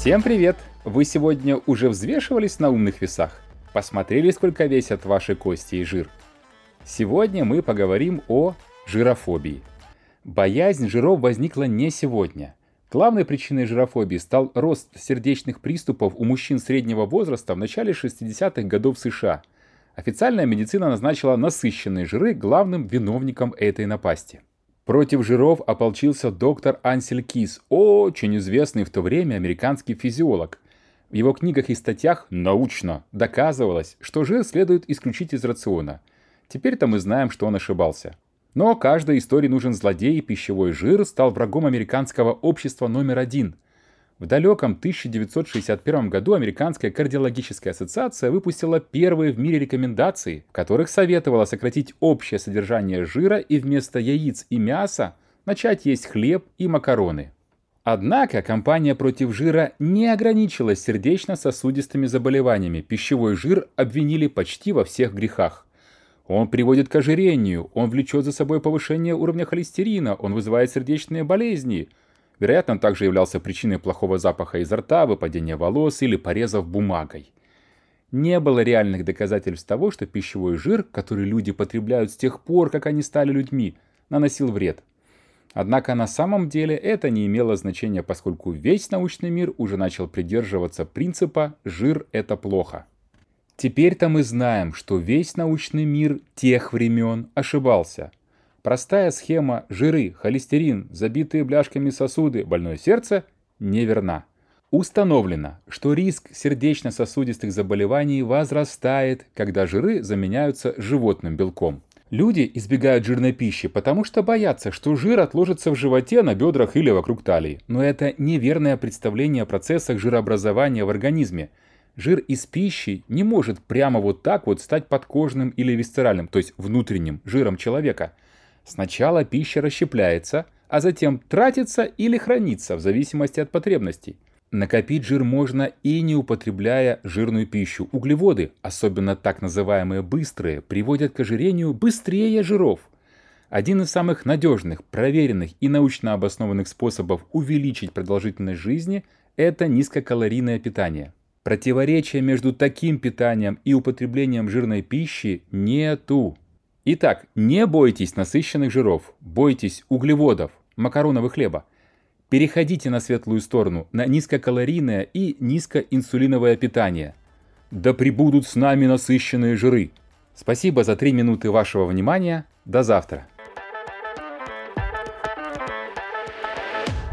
Всем привет! Вы сегодня уже взвешивались на умных весах? Посмотрели, сколько весят ваши кости и жир? Сегодня мы поговорим о жирофобии. Боязнь жиров возникла не сегодня. Главной причиной жирофобии стал рост сердечных приступов у мужчин среднего возраста в начале 60-х годов США. Официальная медицина назначила насыщенные жиры главным виновником этой напасти. Против жиров ополчился доктор Ансель Кис, очень известный в то время американский физиолог. В его книгах и статьях научно доказывалось, что жир следует исключить из рациона. Теперь-то мы знаем, что он ошибался. Но каждой истории нужен злодей, и пищевой жир стал врагом американского общества номер один. В далеком 1961 году Американская кардиологическая ассоциация выпустила первые в мире рекомендации, в которых советовала сократить общее содержание жира и вместо яиц и мяса начать есть хлеб и макароны. Однако компания против жира не ограничилась сердечно-сосудистыми заболеваниями. Пищевой жир обвинили почти во всех грехах. Он приводит к ожирению, он влечет за собой повышение уровня холестерина, он вызывает сердечные болезни. Вероятно, он также являлся причиной плохого запаха изо рта, выпадения волос или порезов бумагой. Не было реальных доказательств того, что пищевой жир, который люди потребляют с тех пор, как они стали людьми, наносил вред. Однако на самом деле это не имело значения, поскольку весь научный мир уже начал придерживаться принципа «жир – это плохо». Теперь-то мы знаем, что весь научный мир тех времен ошибался. Простая схема жиры, холестерин, забитые бляшками сосуды, больное сердце неверна. Установлено, что риск сердечно-сосудистых заболеваний возрастает, когда жиры заменяются животным белком. Люди избегают жирной пищи, потому что боятся, что жир отложится в животе, на бедрах или вокруг талии. Но это неверное представление о процессах жирообразования в организме – жир из пищи не может прямо вот так вот стать подкожным или висцеральным, то есть внутренним жиром человека. Сначала пища расщепляется, а затем тратится или хранится в зависимости от потребностей. Накопить жир можно и не употребляя жирную пищу. Углеводы, особенно так называемые быстрые, приводят к ожирению быстрее жиров. Один из самых надежных, проверенных и научно обоснованных способов увеличить продолжительность жизни – это низкокалорийное питание – Противоречия между таким питанием и употреблением жирной пищи нету. Итак, не бойтесь насыщенных жиров, бойтесь углеводов, макаронов и хлеба. Переходите на светлую сторону, на низкокалорийное и низкоинсулиновое питание. Да пребудут с нами насыщенные жиры. Спасибо за 3 минуты вашего внимания. До завтра.